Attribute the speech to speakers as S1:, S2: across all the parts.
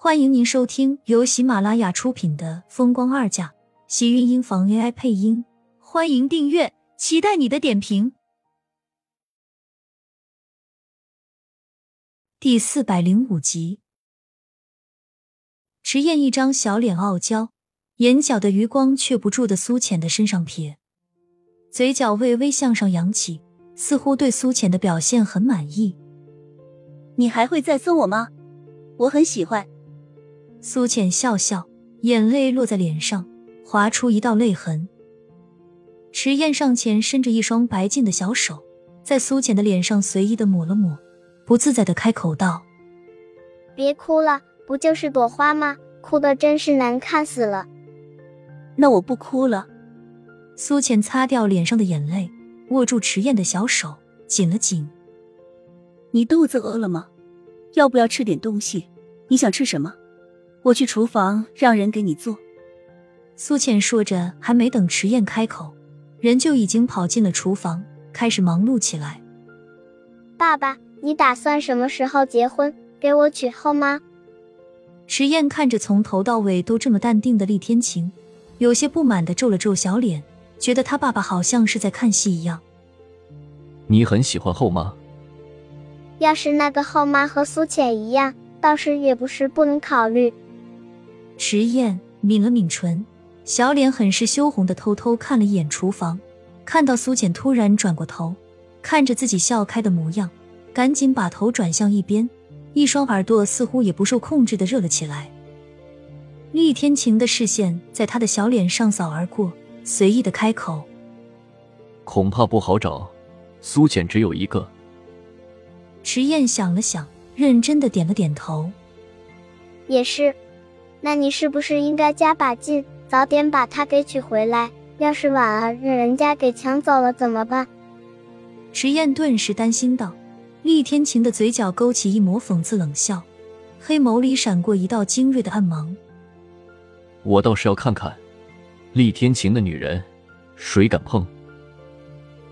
S1: 欢迎您收听由喜马拉雅出品的《风光二嫁》，喜运音房 AI 配音。欢迎订阅，期待你的点评。第四百零五集，迟燕一张小脸傲娇，眼角的余光却不住的苏浅的身上瞥，嘴角微微向上扬起，似乎对苏浅的表现很满意。
S2: 你还会再送我吗？我很喜欢。
S1: 苏浅笑笑，眼泪落在脸上，划出一道泪痕。迟燕上前伸着一双白净的小手，在苏浅的脸上随意的抹了抹，不自在的开口道：“
S3: 别哭了，不就是朵花吗？哭的真是难看死了。”
S2: 那我不哭了。
S1: 苏浅擦掉脸上的眼泪，握住迟燕的小手，紧了紧。
S2: 你肚子饿了吗？要不要吃点东西？你想吃什么？我去厨房让人给你做。
S1: 苏浅说着，还没等迟燕开口，人就已经跑进了厨房，开始忙碌起来。
S3: 爸爸，你打算什么时候结婚？给我娶后妈？
S1: 迟燕看着从头到尾都这么淡定的厉天晴，有些不满的皱了皱小脸，觉得他爸爸好像是在看戏一样。
S4: 你很喜欢后妈？
S3: 要是那个后妈和苏浅一样，倒是也不是不能考虑。
S1: 迟燕抿了抿唇，小脸很是羞红的偷偷看了一眼厨房，看到苏浅突然转过头，看着自己笑开的模样，赶紧把头转向一边，一双耳朵似乎也不受控制的热了起来。厉天晴的视线在他的小脸上扫而过，随意的开口：“
S4: 恐怕不好找，苏浅只有一个。”
S1: 迟燕想了想，认真的点了点头。
S3: 也是，那你是不是应该加把劲，早点把他给娶回来？要是晚了，让人家给抢走了怎么办？
S1: 池燕顿时担心道。厉天晴的嘴角勾起一抹讽刺冷笑，黑眸里闪过一道精锐的暗芒。
S4: 我倒是要看看，厉天晴的女人，谁敢碰？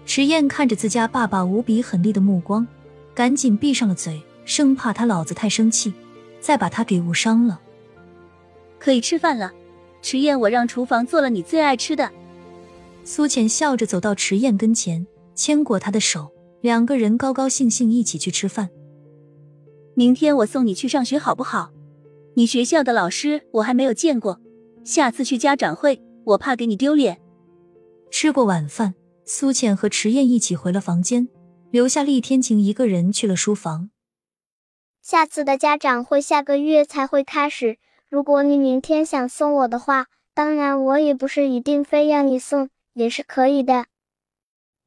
S1: 池燕看着自家爸爸无比狠厉的目光。赶紧闭上了嘴，生怕他老子太生气，再把他给误伤了。
S2: 可以吃饭了，迟燕，我让厨房做了你最爱吃的。
S1: 苏浅笑着走到迟燕跟前，牵过他的手，两个人高高兴兴一起去吃饭。
S2: 明天我送你去上学好不好？你学校的老师我还没有见过，下次去家长会我怕给你丢脸。
S1: 吃过晚饭，苏浅和迟燕一起回了房间。留下厉天晴一个人去了书房。
S3: 下次的家长会下个月才会开始。如果你明天想送我的话，当然我也不是一定非要你送，也是可以的。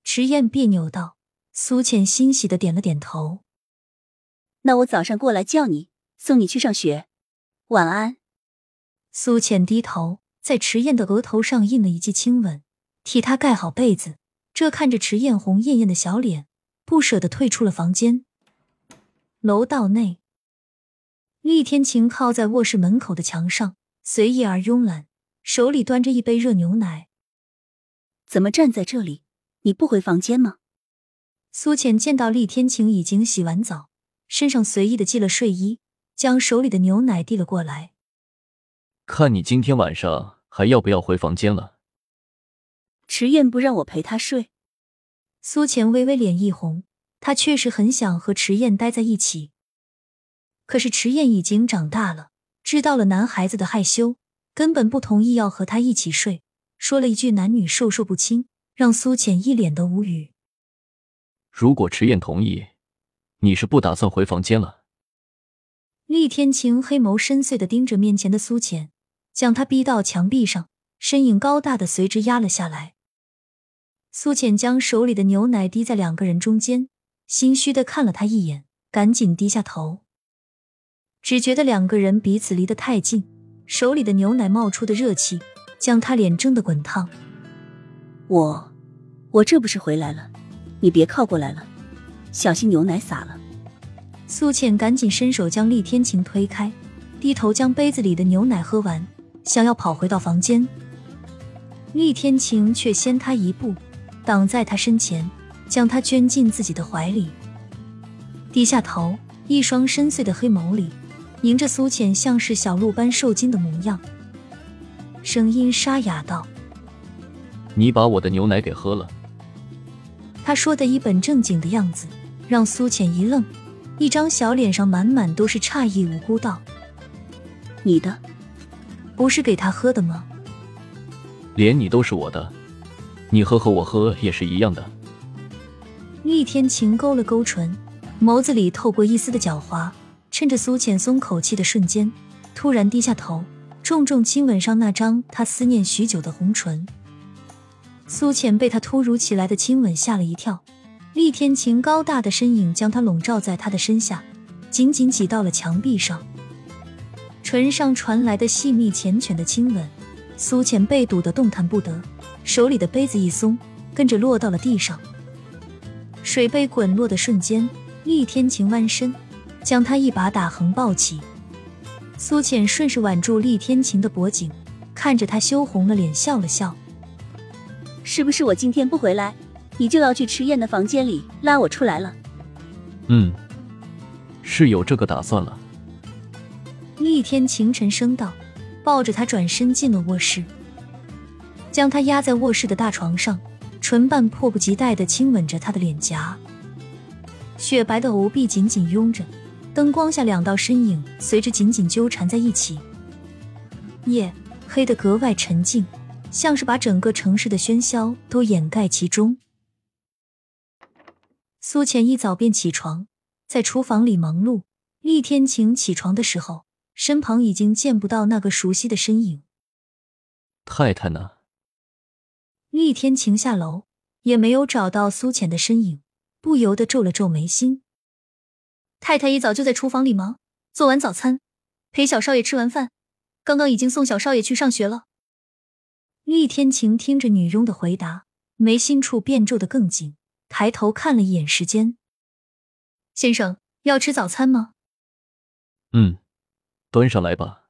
S1: 迟燕别扭道。苏浅欣喜的点了点头。
S2: 那我早上过来叫你，送你去上学。晚安。
S1: 苏浅低头，在迟燕的额头上印了一记亲吻，替她盖好被子。这看着迟燕红艳艳的小脸。不舍得退出了房间。楼道内，厉天晴靠在卧室门口的墙上，随意而慵懒，手里端着一杯热牛奶。
S2: 怎么站在这里？你不回房间吗？
S1: 苏浅见到厉天晴已经洗完澡，身上随意的系了睡衣，将手里的牛奶递了过来。
S4: 看你今天晚上还要不要回房间了？
S2: 迟燕不让我陪他睡。
S1: 苏浅微微脸一红，她确实很想和迟燕待在一起，可是迟燕已经长大了，知道了男孩子的害羞，根本不同意要和他一起睡，说了一句“男女授受不亲”，让苏浅一脸的无语。
S4: 如果迟燕同意，你是不打算回房间了？
S1: 厉天晴黑眸深邃的盯着面前的苏浅，将他逼到墙壁上，身影高大的随之压了下来。苏浅将手里的牛奶滴在两个人中间，心虚的看了他一眼，赶紧低下头。只觉得两个人彼此离得太近，手里的牛奶冒出的热气将他脸蒸得滚烫。
S2: 我，我这不是回来了，你别靠过来了，小心牛奶洒了。
S1: 苏浅赶紧伸手将厉天晴推开，低头将杯子里的牛奶喝完，想要跑回到房间。厉天晴却先他一步。挡在他身前，将他圈进自己的怀里，低下头，一双深邃的黑眸里迎着苏浅像是小鹿般受惊的模样，声音沙哑道：“
S4: 你把我的牛奶给喝了。”
S1: 他说的一本正经的样子，让苏浅一愣，一张小脸上满满都是诧异，无辜道：“
S2: 你的，
S1: 不是给他喝的吗？
S4: 连你都是我的，你喝和我喝也是一样的。”
S1: 厉天晴勾了勾唇，眸子里透过一丝的狡猾。趁着苏浅松口气的瞬间，突然低下头，重重亲吻上那张他思念许久的红唇。苏浅被他突如其来的亲吻吓了一跳，厉天晴高大的身影将他笼罩在他的身下，紧紧挤到了墙壁上。唇上传来的细密缱绻的亲吻，苏浅被堵得动弹不得，手里的杯子一松，跟着落到了地上。水杯滚落的瞬间，厉天晴弯身，将他一把打横抱起。苏浅顺势挽住厉天晴的脖颈，看着他羞红了脸，笑了笑：“
S2: 是不是我今天不回来，你就要去迟燕的房间里拉我出来了？”“
S4: 嗯，是有这个打算了。”
S1: 厉天晴沉声道，抱着他转身进了卧室，将他压在卧室的大床上。唇瓣迫不及待的亲吻着他的脸颊，雪白的藕臂紧紧拥着，灯光下两道身影随着紧紧纠缠在一起。夜黑得格外沉静，像是把整个城市的喧嚣都掩盖其中。苏浅一早便起床，在厨房里忙碌。厉天晴起床的时候，身旁已经见不到那个熟悉的身影。
S4: 太太呢？
S1: 厉天晴下楼，也没有找到苏浅的身影，不由得皱了皱眉心。太太一早就在厨房里忙，做完早餐，陪小少爷吃完饭，刚刚已经送小少爷去上学了。厉天晴听着女佣的回答，眉心处便皱得更紧，抬头看了一眼时间。先生要吃早餐吗？
S4: 嗯，端上来吧。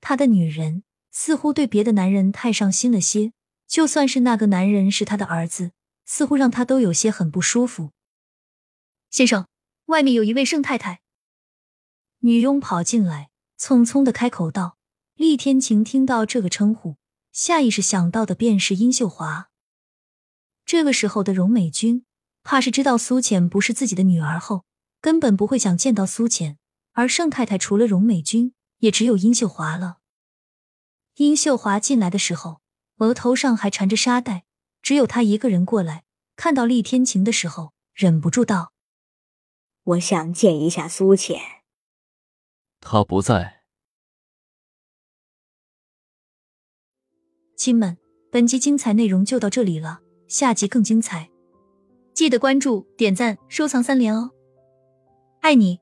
S1: 他的女人似乎对别的男人太上心了些。就算是那个男人是他的儿子，似乎让他都有些很不舒服。先生，外面有一位盛太太。女佣跑进来，匆匆的开口道：“厉天晴听到这个称呼，下意识想到的便是殷秀华。这个时候的荣美君，怕是知道苏浅不是自己的女儿后，根本不会想见到苏浅。而盛太太除了荣美君，也只有殷秀华了。殷秀华进来的时候。”额头上还缠着沙袋，只有她一个人过来。看到厉天晴的时候，忍不住道：“
S5: 我想见一下苏浅。”
S4: 他不在。
S1: 亲们，本集精彩内容就到这里了，下集更精彩，记得关注、点赞、收藏三连哦！爱你。